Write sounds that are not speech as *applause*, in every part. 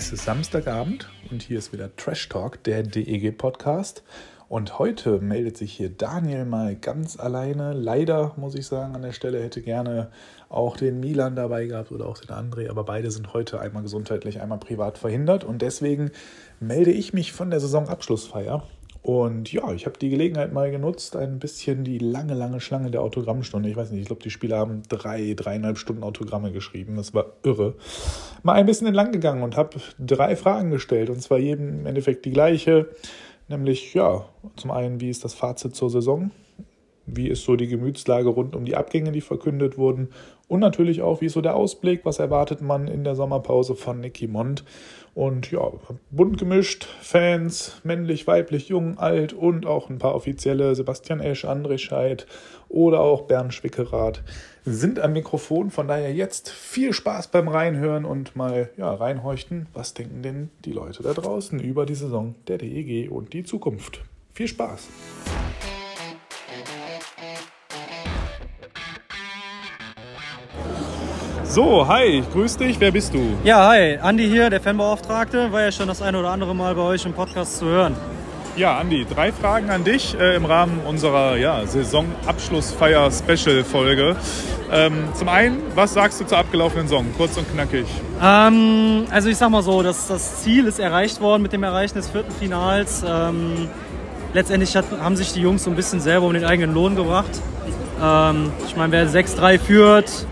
Es ist Samstagabend und hier ist wieder Trash Talk, der DEG Podcast. Und heute meldet sich hier Daniel mal ganz alleine. Leider muss ich sagen, an der Stelle hätte gerne auch den Milan dabei gehabt oder auch den André, aber beide sind heute einmal gesundheitlich, einmal privat verhindert. Und deswegen melde ich mich von der Saisonabschlussfeier. Und ja, ich habe die Gelegenheit mal genutzt, ein bisschen die lange, lange Schlange der Autogrammstunde. Ich weiß nicht, ich glaube, die Spieler haben drei, dreieinhalb Stunden Autogramme geschrieben. Das war irre. Mal ein bisschen entlang gegangen und habe drei Fragen gestellt. Und zwar jedem im Endeffekt die gleiche. Nämlich, ja, zum einen, wie ist das Fazit zur Saison? Wie ist so die Gemütslage rund um die Abgänge, die verkündet wurden? Und natürlich auch, wie ist so der Ausblick? Was erwartet man in der Sommerpause von Nicky Mond? Und ja, bunt gemischt, Fans, männlich, weiblich, jung, alt und auch ein paar offizielle, Sebastian Esch, André Scheid oder auch Bernd Schwickerath sind am Mikrofon. Von daher jetzt viel Spaß beim Reinhören und mal ja, reinhorchten, was denken denn die Leute da draußen über die Saison der DEG und die Zukunft. Viel Spaß! So, hi, grüß dich, wer bist du? Ja, hi, Andi hier, der Fanbeauftragte. War ja schon das ein oder andere Mal bei euch im Podcast zu hören. Ja, Andi, drei Fragen an dich äh, im Rahmen unserer ja, Saisonabschlussfeier-Special-Folge. Ähm, zum einen, was sagst du zur abgelaufenen Saison? Kurz und knackig. Ähm, also ich sag mal so, das, das Ziel ist erreicht worden mit dem Erreichen des vierten Finals. Ähm, letztendlich hat, haben sich die Jungs so ein bisschen selber um den eigenen Lohn gebracht. Ähm, ich meine, wer 6-3 führt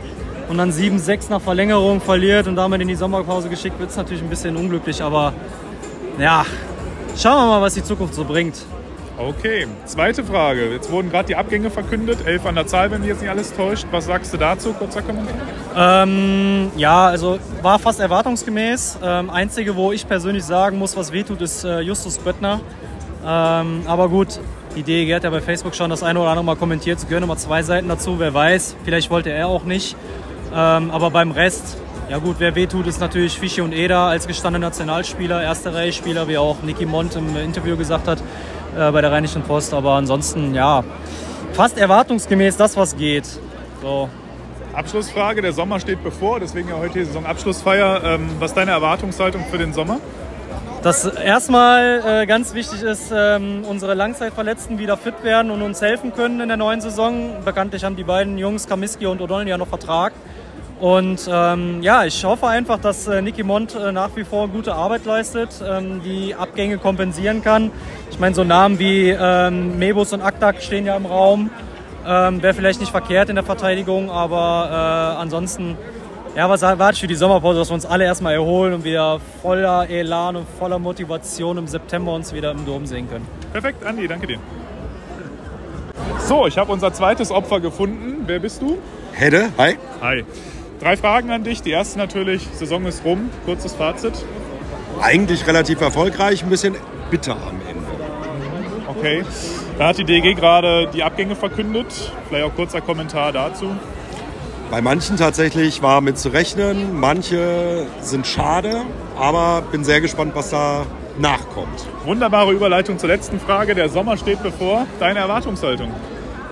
und dann 7-6 nach Verlängerung verliert und damit in die Sommerpause geschickt wird, ist natürlich ein bisschen unglücklich. Aber ja, schauen wir mal, was die Zukunft so bringt. Okay, zweite Frage. Jetzt wurden gerade die Abgänge verkündet, elf an der Zahl, wenn mich jetzt nicht alles täuscht. Was sagst du dazu? Kurzer Kommentar. Ähm, ja, also war fast erwartungsgemäß. Ähm, einzige, wo ich persönlich sagen muss, was wehtut, ist äh, Justus Böttner. Ähm, aber gut, die DEG hat ja bei Facebook schon das eine oder andere Mal kommentiert. Es gehören immer zwei Seiten dazu, wer weiß. Vielleicht wollte er auch nicht. Ähm, aber beim Rest, ja gut, wer wehtut, ist natürlich Fischi und Eder als gestandene Nationalspieler, erste Reihe-Spieler, wie auch Nicky Mont im Interview gesagt hat äh, bei der Rheinischen Post. Aber ansonsten, ja, fast erwartungsgemäß das, was geht. So. Abschlussfrage, der Sommer steht bevor, deswegen ja heute die Saisonabschlussfeier. Ähm, was ist deine Erwartungshaltung für den Sommer? Dass erstmal äh, ganz wichtig ist, ähm, unsere Langzeitverletzten wieder fit werden und uns helfen können in der neuen Saison. Bekanntlich haben die beiden Jungs, Kamiski und O'Donnell, ja noch Vertrag. Und ähm, ja, ich hoffe einfach, dass äh, Nicky Mont äh, nach wie vor gute Arbeit leistet, ähm, die Abgänge kompensieren kann. Ich meine, so Namen wie ähm, Mebus und Aktak stehen ja im Raum. Ähm, Wäre vielleicht nicht verkehrt in der Verteidigung, aber äh, ansonsten, ja, was erwarte ich für die Sommerpause, dass wir uns alle erstmal erholen und wieder voller Elan und voller Motivation im September uns wieder im Dom sehen können. Perfekt, Andi, danke dir. So, ich habe unser zweites Opfer gefunden. Wer bist du? Hedde, hi. Hi. Drei Fragen an dich. Die erste natürlich, Saison ist rum. Kurzes Fazit. Eigentlich relativ erfolgreich, ein bisschen bitter am Ende. Okay. Da hat die DG gerade die Abgänge verkündet. Vielleicht auch kurzer Kommentar dazu. Bei manchen tatsächlich war mit zu rechnen, manche sind schade, aber bin sehr gespannt, was da nachkommt. Wunderbare Überleitung zur letzten Frage. Der Sommer steht bevor. Deine Erwartungshaltung?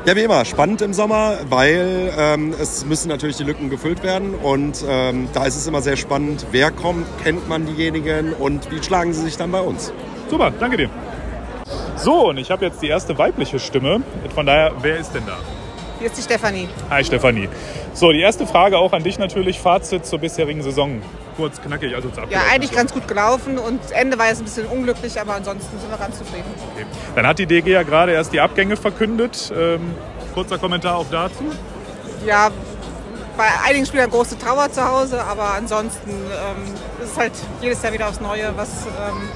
Ja, wie immer, spannend im Sommer, weil ähm, es müssen natürlich die Lücken gefüllt werden und ähm, da ist es immer sehr spannend, wer kommt, kennt man diejenigen und wie schlagen sie sich dann bei uns. Super, danke dir. So, und ich habe jetzt die erste weibliche Stimme. Von daher, wer ist denn da? Hier ist die Stefanie. Hi Stefanie. So, die erste Frage auch an dich natürlich. Fazit zur bisherigen Saison. Kurz, knackig, also Ja, eigentlich ganz gut gelaufen und das Ende war jetzt ein bisschen unglücklich, aber ansonsten sind wir ganz zufrieden. Okay. Dann hat die DG ja gerade erst die Abgänge verkündet. Ähm, kurzer Kommentar auch dazu. Ja, bei einigen Spielern große Trauer zu Hause, aber ansonsten ähm, ist es halt jedes Jahr wieder aufs Neue, was ähm,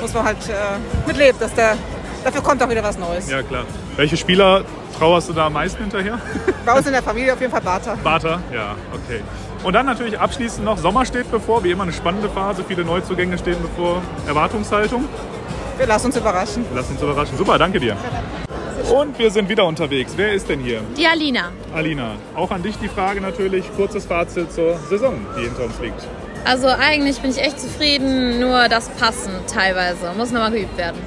muss man halt äh, mitleben, dass der, dafür kommt auch wieder was Neues. Ja, klar. Welche Spieler trauerst du da am meisten hinterher? *laughs* Bei uns in der Familie auf jeden Fall Bartha. Bartha? Ja, okay. Und dann natürlich abschließend noch, Sommer steht bevor, wie immer eine spannende Phase, viele Neuzugänge stehen bevor. Erwartungshaltung? Wir lassen uns überraschen. Lass uns überraschen. Super, danke dir. Und wir sind wieder unterwegs. Wer ist denn hier? Die Alina. Alina, auch an dich die Frage natürlich, kurzes Fazit zur Saison, die hinter uns liegt. Also eigentlich bin ich echt zufrieden, nur das Passen teilweise muss nochmal geübt werden.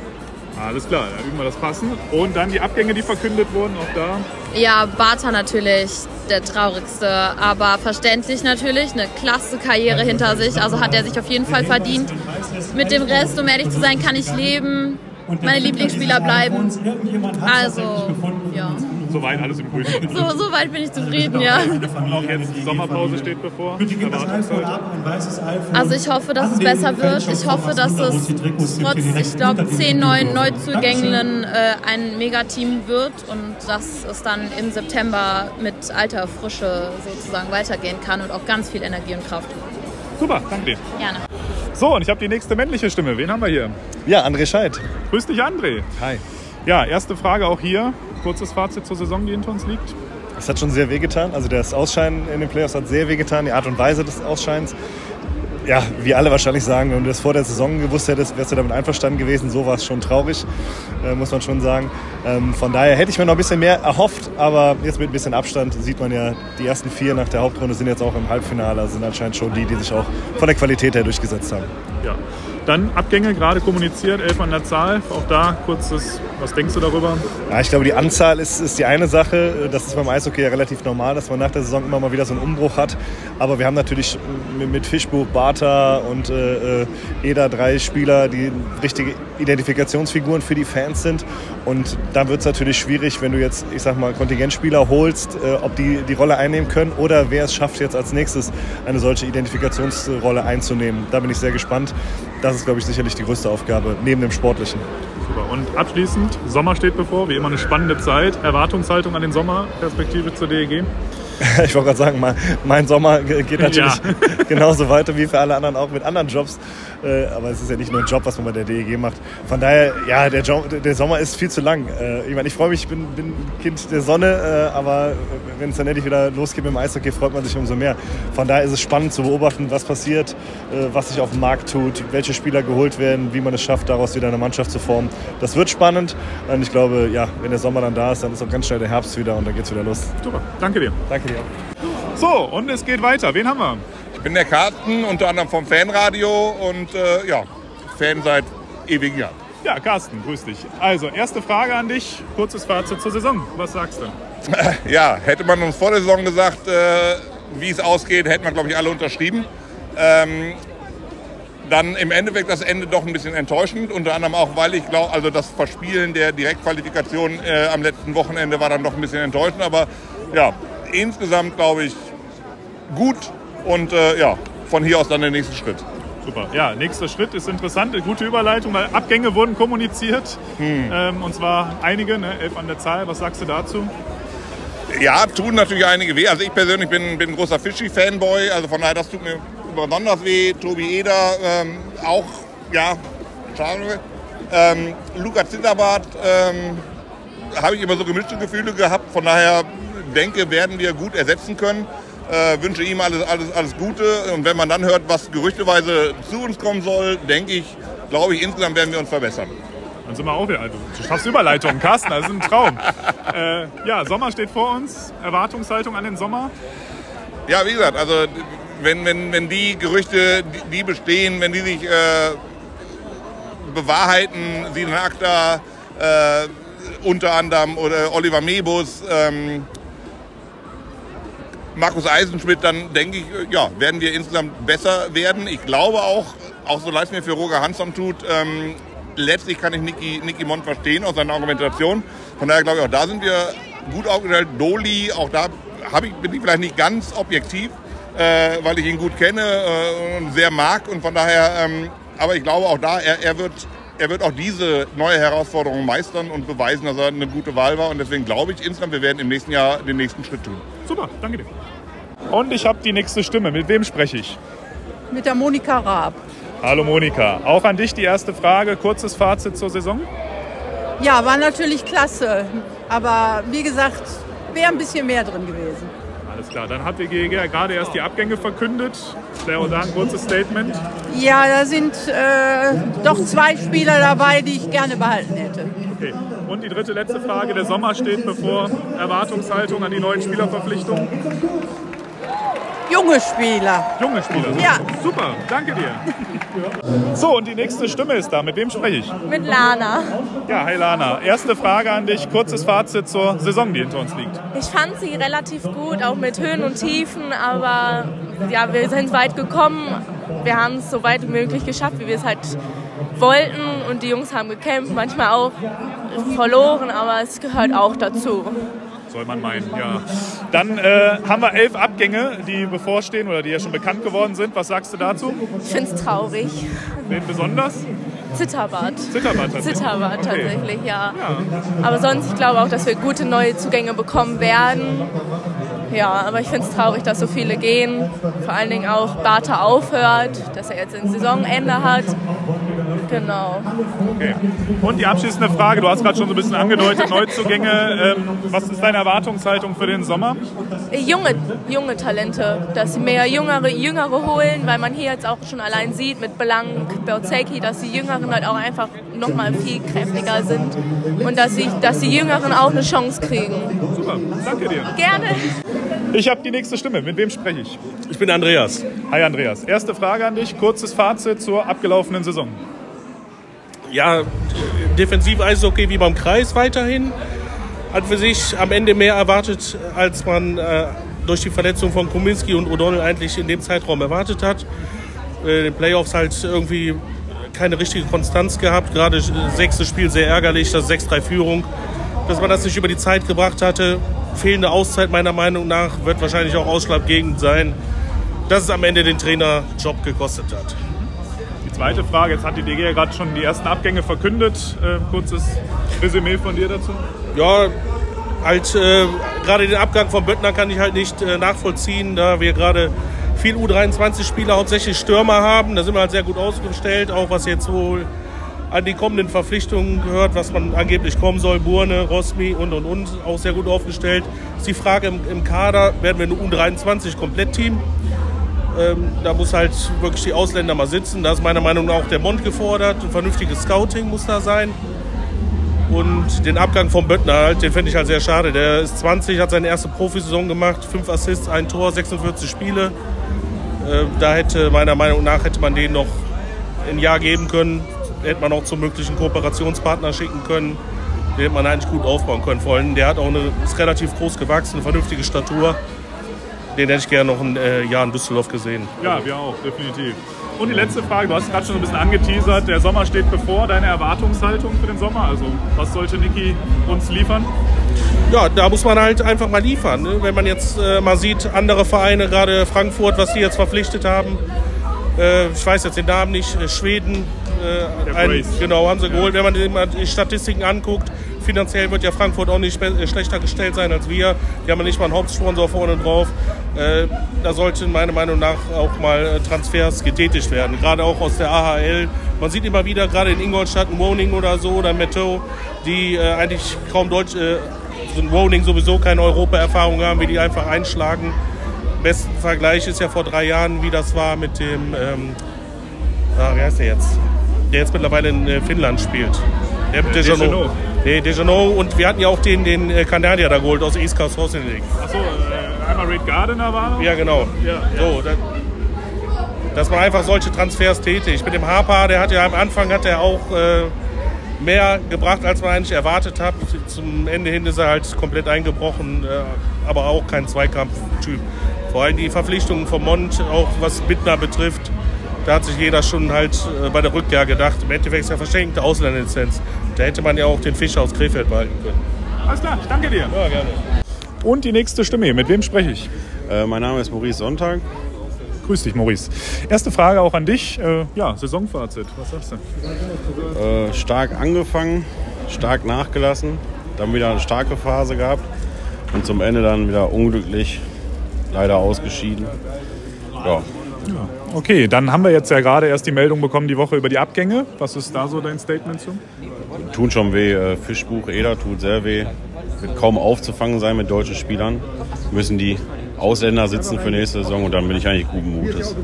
Alles klar, dann üben wir das Passen. Und dann die Abgänge, die verkündet wurden, auch da. Ja, Bartha natürlich der traurigste, aber verständlich natürlich. Eine klasse Karriere hinter sich, also hat er sich auf jeden Fall verdient. Mit dem Rest, um ehrlich zu sein, kann ich leben. Meine Lieblingsspieler bleiben. Also, ja. Soweit alles im Grünen. So, so weit bin ich zufrieden, ja. Auch jetzt die Sommerpause steht bevor. Also ich hoffe, dass es besser wird. Ich hoffe, dass es trotz, ich glaube, zehn neuen Neuzugängen äh, ein Megateam wird und dass es dann im September mit alter Frische sozusagen weitergehen kann und auch ganz viel Energie und Kraft. Super, danke dir. Gerne. So, und ich habe die nächste männliche Stimme. Wen haben wir hier? Ja, André Scheid. Grüß dich, André. Hi. Ja, erste Frage auch hier. Kurzes Fazit zur Saison, die hinter uns liegt. Es hat schon sehr wehgetan. Also das Ausscheiden in den Playoffs hat sehr wehgetan. Die Art und Weise des Ausscheidens. Ja, wie alle wahrscheinlich sagen, wenn du das vor der Saison gewusst hättest, wärst du damit einverstanden gewesen. So war es schon traurig, äh, muss man schon sagen. Ähm, von daher hätte ich mir noch ein bisschen mehr erhofft, aber jetzt mit ein bisschen Abstand sieht man ja, die ersten vier nach der Hauptrunde sind jetzt auch im Halbfinale, also sind anscheinend schon die, die sich auch von der Qualität her durchgesetzt haben. Ja. Dann Abgänge, gerade kommuniziert, elf an der Zahl. Auch da kurzes, was denkst du darüber? Ja, ich glaube, die Anzahl ist, ist die eine Sache. Das ist beim Eishockey ja relativ normal, dass man nach der Saison immer mal wieder so einen Umbruch hat. Aber wir haben natürlich mit Fischbuch, Bartha und äh, Eder drei Spieler, die richtige Identifikationsfiguren für die Fans sind. Und da wird es natürlich schwierig, wenn du jetzt, ich sag mal, Kontingentspieler holst, äh, ob die die Rolle einnehmen können oder wer es schafft, jetzt als nächstes eine solche Identifikationsrolle einzunehmen. Da bin ich sehr gespannt. Das ist, glaube ich, sicherlich die größte Aufgabe neben dem Sportlichen. Super. Und abschließend, Sommer steht bevor, wie immer eine spannende Zeit. Erwartungshaltung an den Sommer, Perspektive zur DEG. *laughs* Ich wollte gerade sagen, mein, mein Sommer geht natürlich Ja. *laughs* genauso weiter wie für alle anderen auch mit anderen Jobs. Äh, aber es ist ja nicht nur ein Job, was man bei der DEG macht. Von daher, ja, der, jo der Sommer ist viel zu lang. Äh, ich meine, ich freue mich, ich bin, bin Kind der Sonne, äh, aber wenn es dann endlich wieder losgeht mit dem Eishockey, freut man sich umso mehr. Von daher ist es spannend zu beobachten, was passiert, äh, was sich auf dem Markt tut, welche Spieler geholt werden, wie man es schafft, daraus wieder eine Mannschaft zu formen. Das wird spannend und ich glaube, ja, wenn der Sommer dann da ist, dann ist auch ganz schnell der Herbst wieder und dann geht es wieder los. Super, danke dir. Danke dir auch. So, und es geht weiter. Wen haben wir? Ich bin der Carsten, unter anderem vom Fanradio und äh, ja, Fan seit ewigen Jahren. Ja, Carsten, grüß dich. Also, erste Frage an dich. Kurzes Fazit zur Saison. Was sagst du? *laughs* Ja, hätte man uns vor der Saison gesagt, äh, wie es ausgeht, hätten wir, glaube ich, alle unterschrieben. Ähm, dann im Endeffekt das Ende doch ein bisschen enttäuschend, unter anderem auch, weil ich glaube, also das Verspielen der Direktqualifikation äh, am letzten Wochenende war dann doch ein bisschen enttäuschend, aber ja, insgesamt glaube ich gut und äh, ja, von hier aus dann der nächste Schritt. Super. Ja, nächster Schritt ist interessant. Eine gute Überleitung, weil Abgänge wurden kommuniziert. Ähm, und zwar einige, ne? elf an der Zahl. Was sagst du dazu? Ja, tun natürlich einige weh. Also ich persönlich bin, bin ein großer Fischi-Fanboy, also von daher, das tut mir besonders weh. Tobi Eder ähm, auch, ja, schade. Ähm, Luca Zitterbart ähm, habe ich immer so gemischte Gefühle gehabt, von daher denke, werden wir gut ersetzen können. Äh, wünsche ihm alles, alles, alles Gute und wenn man dann hört, was gerüchteweise zu uns kommen soll, denke ich, glaube ich, insgesamt werden wir uns verbessern. Dann sind wir auch wieder. Also, du schaffst Überleitungen, Carsten, das ist ein Traum. *laughs* äh, ja, Sommer steht vor uns. Erwartungshaltung an den Sommer. Ja, wie gesagt, also wenn, wenn, wenn die Gerüchte, die, die bestehen, wenn die sich äh, bewahrheiten, Sinan Akta, äh, unter anderem oder Oliver Mebus, ähm, Markus Eisenschmidt, dann denke ich, äh, ja, werden wir insgesamt besser werden. Ich glaube auch, auch so leid es mir für Roger Hansson tut, ähm, letztlich kann ich Niki, Niki Mond verstehen aus seiner Argumentation. Von daher glaube ich, auch da sind wir gut aufgestellt. Doli, auch da ich, bin ich vielleicht nicht ganz objektiv, äh, weil ich ihn gut kenne äh, und sehr mag. Und von daher, ähm, aber ich glaube auch da, er, er, wird, er wird auch diese neue Herausforderung meistern und beweisen, dass er eine gute Wahl war. Und deswegen glaube ich insgesamt, wir werden im nächsten Jahr den nächsten Schritt tun. Super, danke dir. Und ich habe die nächste Stimme. Mit wem spreche ich? Mit der Monika Raab. Hallo Monika. Auch an dich die erste Frage. Kurzes Fazit zur Saison? Ja, war natürlich klasse. Aber wie gesagt, wäre ein bisschen mehr drin gewesen. Klar. Dann hat die GEG ja gerade erst die Abgänge verkündet. Claire da ein kurzes Statement. Ja, da sind äh, doch zwei Spieler dabei, die ich gerne behalten hätte. Okay. Und die dritte, letzte Frage. Der Sommer steht bevor. Erwartungshaltung an die neuen Spielerverpflichtungen? Junge Spieler. Junge Spieler. Ja. Super, danke dir. So, und die nächste Stimme ist da. Mit wem spreche ich? Mit Lana. Ja, hi Lana. Erste Frage an dich. Kurzes Fazit zur Saison, die hinter uns liegt. Ich fand sie relativ gut, auch mit Höhen und Tiefen, aber ja, wir sind weit gekommen. Wir haben es so weit wie möglich geschafft, wie wir es halt wollten. Und die Jungs haben gekämpft, manchmal auch verloren, aber es gehört auch dazu. Soll man meinen, ja. Dann äh, haben wir elf Abgänge, die bevorstehen oder die ja schon bekannt geworden sind. Was sagst du dazu? Ich finde es traurig. Wen besonders? Zitterbad. Zitterbad tatsächlich? Zitterbad Okay. tatsächlich, ja. Aber sonst, ich glaube auch, dass wir gute neue Zugänge bekommen werden. Ja, aber ich finde es traurig, dass so viele gehen. Vor allen Dingen auch Bartha aufhört, dass er jetzt ein Saisonende hat. Genau. Okay. Und die abschließende Frage, du hast gerade schon so ein bisschen angedeutet, Neuzugänge. Ähm, was ist deine Erwartungshaltung für den Sommer? Junge, junge Talente, dass sie mehr Jüngere, Jüngere holen, weil man hier jetzt auch schon allein sieht mit Blank, Berzeki, dass die Jüngeren halt auch einfach nochmal viel kräftiger sind und dass, sie, dass die Jüngeren auch eine Chance kriegen. Super, danke dir. Gerne. Ich habe die nächste Stimme. Mit wem spreche ich? Ich bin Andreas. Hi Andreas. Erste Frage an dich. Kurzes Fazit zur abgelaufenen Saison. Ja, defensiv Eishockey wie beim Kreis weiterhin. Hat für sich am Ende mehr erwartet, als man äh, durch die Verletzung von Kuminski und O'Donnell eigentlich in dem Zeitraum erwartet hat. Äh, in den Playoffs halt irgendwie keine richtige Konstanz gehabt. Gerade äh, sechstes Spiel sehr ärgerlich, das 6-3-Führung. Dass man das nicht über die Zeit gebracht hatte. Fehlende Auszeit meiner Meinung nach wird wahrscheinlich auch ausschlaggebend sein, dass es am Ende den Trainerjob gekostet hat. Die zweite Frage, jetzt hat die DG ja gerade schon die ersten Abgänge verkündet. Äh, kurzes Resümee von dir dazu. Ja, halt äh, gerade den Abgang von Böttner kann ich halt nicht äh, nachvollziehen, da wir gerade viel U23-Spieler, hauptsächlich Stürmer haben. Da sind wir halt sehr gut ausgestellt, auch was jetzt wohl an die kommenden Verpflichtungen gehört, was man angeblich kommen soll. Burne, Rosmi und und und, auch sehr gut aufgestellt. Ist die Frage im, im Kader, werden wir ein U23-Komplettteam? Ähm, da muss halt wirklich die Ausländer mal sitzen. Da ist meiner Meinung nach auch der Mond gefordert. Ein vernünftiges Scouting muss da sein. Und den Abgang von Böttner, halt, den finde ich halt sehr schade. Der ist 20, hat seine erste Profisaison gemacht, fünf Assists, ein Tor, 46 Spiele. Äh, da hätte meiner Meinung nach hätte man den noch ein Jahr geben können, hätte man auch zum möglichen Kooperationspartner schicken können. Den hätte man eigentlich gut aufbauen können. Vor allem, der hat auch eine, ist relativ groß gewachsen, eine vernünftige Statur. Den hätte ich gerne noch ein äh, Jahr in Düsseldorf gesehen. Ja, wir auch, definitiv. Und die letzte Frage, du hast gerade schon ein bisschen angeteasert, der Sommer steht bevor. Deine Erwartungshaltung für den Sommer? Also, was sollte Niki uns liefern? Ja, da muss man halt einfach mal liefern. Ne? Wenn man jetzt äh, mal sieht, andere Vereine, gerade Frankfurt, was die jetzt verpflichtet haben, äh, ich weiß jetzt den Namen nicht, äh, Schweden, äh, ein, genau, haben sie geholt. Wenn man die Statistiken anguckt, finanziell wird ja Frankfurt auch nicht äh, schlechter gestellt sein als wir. Die haben ja nicht mal einen Hauptsponsor vorne drauf. Äh, da sollten meiner Meinung nach auch mal äh, Transfers getätigt werden, gerade auch aus der AHL. Man sieht immer wieder, gerade in Ingolstadt, ein Woning oder so, oder Metto, die äh, eigentlich kaum Deutsch, äh, so ein Woning sowieso keine Europa-Erfahrung haben, wie die einfach einschlagen. Besten Vergleich ist ja vor drei Jahren, wie das war mit dem, ähm, ah, wie heißt der jetzt? Der jetzt mittlerweile in äh, Finnland spielt. Der mit Äh, Dejanot. Nee, Dejanot. Und wir hatten ja auch den, den äh, Kanadier da geholt aus East Coast Housing League. Achso, äh, einmal Red Gardiner war noch? Ja, genau. Ja. So, da, dass man einfach solche Transfers tätigt. Mit dem Harper, der hat ja am Anfang hat er auch äh, mehr gebracht, als man eigentlich erwartet hat. Zum Ende hin ist er halt komplett eingebrochen, äh, aber auch kein Zweikampftyp. Vor allem die Verpflichtungen von Mond, auch was Bittner betrifft, da hat sich jeder schon halt äh, bei der Rückkehr gedacht. Im Endeffekt ist ja verschenkte Ausländerlizenz. Da hätte man ja auch den Fischer aus Krefeld behalten können. Alles klar, ich danke dir. Ja, gerne. Und die nächste Stimme hier, mit wem spreche ich? Äh, mein Name ist Maurice Sonntag. Grüß dich, Maurice. Erste Frage auch an dich. Äh, ja, Saisonfazit, was sagst du? Äh, stark angefangen, stark nachgelassen, dann wieder eine starke Phase gehabt und zum Ende dann wieder unglücklich leider ausgeschieden. Ja. Ja, okay, dann haben wir jetzt ja gerade erst die Meldung bekommen die Woche über die Abgänge. Was ist da so dein Statement zu? Tun schon weh. Äh, Fischbuch, Eder tut sehr weh. Wird kaum aufzufangen sein mit deutschen Spielern. Müssen die Ausländer sitzen für nächste Saison und dann bin ich eigentlich guten Mutes.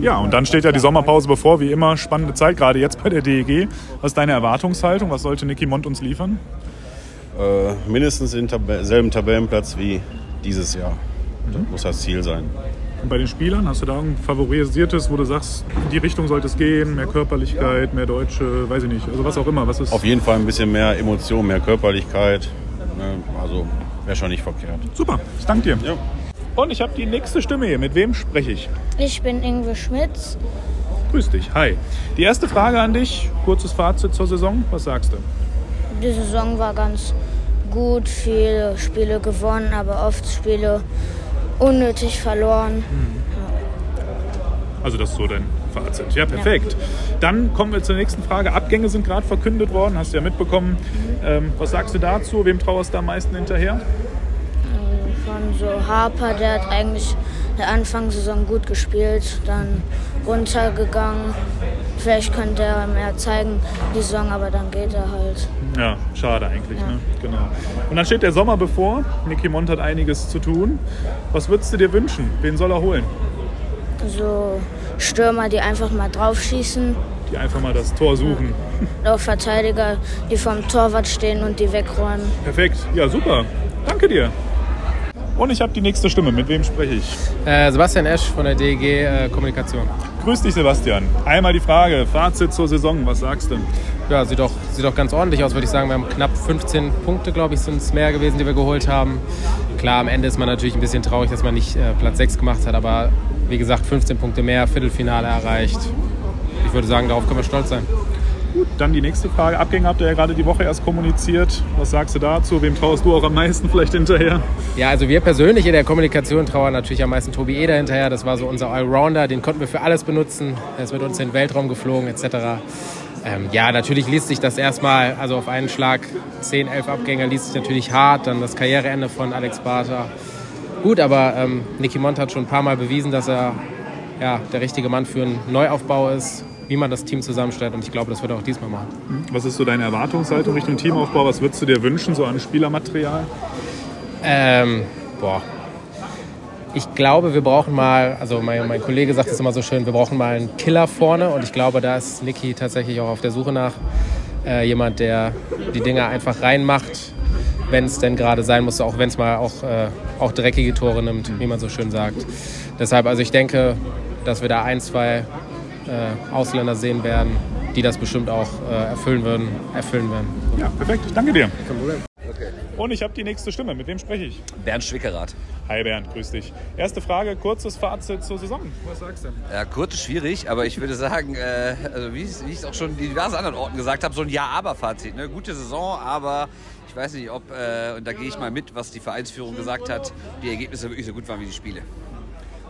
Ja, und dann steht ja die Sommerpause bevor, wie immer. Spannende Zeit, gerade jetzt bei der DEG. Was ist deine Erwartungshaltung? Was sollte Niki Mond uns liefern? Äh, mindestens den Tab selben Tabellenplatz wie dieses Jahr. Das muss das Ziel sein. Und bei den Spielern, hast du da ein favorisiertes, wo du sagst, in die Richtung sollte es gehen, mehr Körperlichkeit, mehr Deutsche, weiß ich nicht, also was auch immer. Was ist Auf jeden Fall ein bisschen mehr Emotion, mehr Körperlichkeit. Ne? Also wäre schon nicht verkehrt. Super, ich danke dir. Ja. Und ich habe die nächste Stimme hier. Mit wem spreche ich? Ich bin Ingwe Schmitz. Grüß dich, hi. Die erste Frage an dich, kurzes Fazit zur Saison, was sagst du? Die Saison war ganz gut, viele Spiele gewonnen, aber oft Spiele unnötig verloren. Also das ist so dein Fazit. Ja, perfekt. Dann kommen wir zur nächsten Frage. Abgänge sind gerade verkündet worden, hast du ja mitbekommen. Ähm, was sagst du dazu? Wem trauerst du am meisten hinterher? Von so Harper, der hat eigentlich der Anfangssaison gut gespielt, dann runtergegangen. Vielleicht könnte er mehr zeigen die Saison, aber dann geht er halt. Ja, schade eigentlich. Ja. Ne? Genau. Und dann steht der Sommer bevor. Niki Mont hat einiges zu tun. Was würdest du dir wünschen? Wen soll er holen? So Stürmer, die einfach mal draufschießen. Die einfach mal das Tor suchen. Auch Verteidiger, die vom Torwart stehen und die wegräumen. Perfekt. Ja, super. Danke dir. Und ich habe die nächste Stimme. Mit wem spreche ich? Äh, Sebastian Esch von der DEG äh, Kommunikation. Grüß dich, Sebastian. Einmal die Frage, Fazit zur Saison, was sagst du? Ja, sieht doch, sieht doch ganz ordentlich aus, würde ich sagen. Wir haben knapp 15 Punkte, glaube ich, sind es mehr gewesen, die wir geholt haben. Klar, am Ende ist man natürlich ein bisschen traurig, dass man nicht äh, Platz 6 gemacht hat, aber wie gesagt, 15 Punkte mehr, Viertelfinale erreicht. Ich würde sagen, darauf können wir stolz sein. Gut, dann die nächste Frage. Abgänge habt ihr ja gerade die Woche erst kommuniziert. Was sagst du dazu? Wem traust du auch am meisten vielleicht hinterher? Ja, also wir persönlich in der Kommunikation trauern natürlich am meisten Tobi Eder hinterher. Das war so unser Allrounder, den konnten wir für alles benutzen. Er ist mit uns in den Weltraum geflogen etc. Ähm, ja, natürlich liest sich das erstmal, also auf einen Schlag 10, 11 Abgänge liest sich natürlich hart. Dann das Karriereende von Alex Barter. Gut, aber ähm, Nicky Mont hat schon ein paar Mal bewiesen, dass er ja, der richtige Mann für einen Neuaufbau ist, wie man das Team zusammenstellt. Und ich glaube, das wird er auch diesmal machen. Was ist so deine Erwartungshaltung Richtung Teamaufbau? Was würdest du dir wünschen, so an Spielermaterial? Ähm, boah. Ich glaube, wir brauchen mal, also mein, mein Kollege sagt es immer so schön, wir brauchen mal einen Killer vorne und ich glaube, da ist Niki tatsächlich auch auf der Suche nach äh, jemand, der die Dinge einfach reinmacht, wenn es denn gerade sein muss, auch wenn es mal auch, äh, auch dreckige Tore nimmt, wie man so schön sagt. Deshalb, also ich denke, dass wir da ein, zwei äh, Ausländer sehen werden, die das bestimmt auch äh, erfüllen würden, erfüllen werden. Ja, perfekt. Danke dir. Und ich habe die nächste Stimme. Mit wem spreche ich? Bernd Schwickerath. Hi Bernd, grüß dich. Erste Frage, kurzes Fazit zur Saison. Was sagst du? Ja, kurz ist schwierig, aber ich würde sagen, äh, also wie, ich- wie ich es auch schon in diversen anderen Orten gesagt habe, so ein Ja-Aber-Fazit. Ne? Gute Saison, aber ich weiß nicht, ob, äh, und da gehe ich mal mit, was die Vereinsführung gesagt hat, die Ergebnisse wirklich so gut waren wie die Spiele.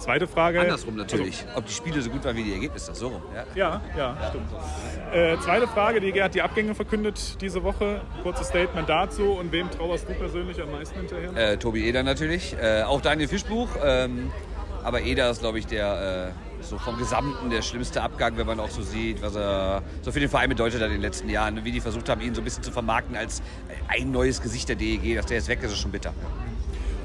Zweite Frage. Andersrum natürlich, ob die Spiele so gut waren wie die Ergebnisse, so rum. Ja, Ja, ja, stimmt. Äh, zweite Frage, die hat die Abgänge verkündet diese Woche. Kurzes Statement dazu. Und wem trauerst du persönlich am meisten hinterher? Äh, Tobi Eder natürlich, äh, auch Daniel Fischbuch. Ähm, aber Eder ist, glaube ich, der äh, so vom Gesamten der schlimmste Abgang, wenn man auch so sieht, was er so für den Verein bedeutet hat in den letzten Jahren. Wie die versucht haben, ihn so ein bisschen zu vermarkten als ein neues Gesicht der DEG. Dass der jetzt weg ist, ist schon bitter.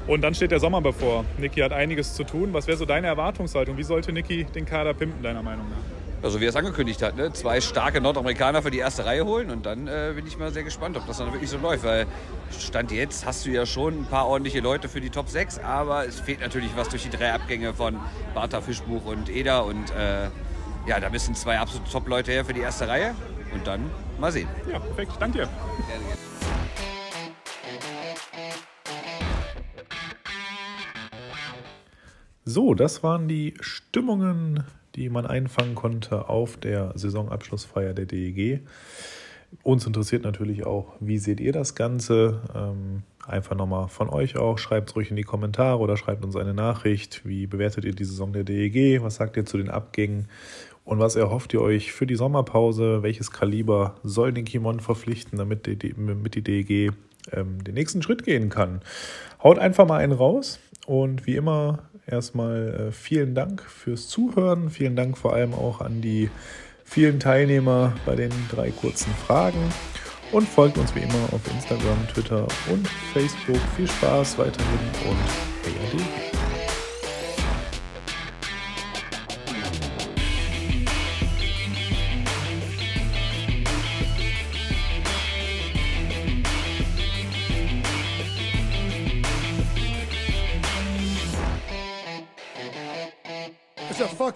Und dann steht der Sommer bevor. Niki hat einiges zu tun. Was wäre so deine Erwartungshaltung? Wie sollte Niki den Kader pimpen, deiner Meinung nach? Also wie er es angekündigt hat, ne? zwei starke Nordamerikaner für die erste Reihe holen und dann äh, bin ich mal sehr gespannt, ob das dann wirklich so läuft, weil Stand jetzt hast du ja schon ein paar ordentliche Leute für die Top 6, aber es fehlt natürlich was durch die drei Abgänge von Bartha, Fischbuch und Eder und äh, ja, da müssen zwei absolute Top-Leute her für die erste Reihe und dann mal sehen. Ja, perfekt, danke dir. So, das waren die Stimmungen, die man einfangen konnte auf der Saisonabschlussfeier der DEG. Uns interessiert natürlich auch, wie seht ihr das Ganze? Ähm, einfach nochmal von euch auch. Schreibt es ruhig in die Kommentare oder schreibt uns eine Nachricht. Wie bewertet ihr die Saison der DEG? Was sagt ihr zu den Abgängen? Und was erhofft ihr euch für die Sommerpause? Welches Kaliber soll den Kimon verpflichten, damit die, die DEG ähm, den nächsten Schritt gehen kann? Haut einfach mal einen raus. Und wie immer erstmal äh, vielen Dank fürs Zuhören. Vielen Dank vor allem auch an die vielen Teilnehmer bei den drei kurzen Fragen. Und folgt uns wie immer auf Instagram, Twitter und Facebook. Viel Spaß weiterhin und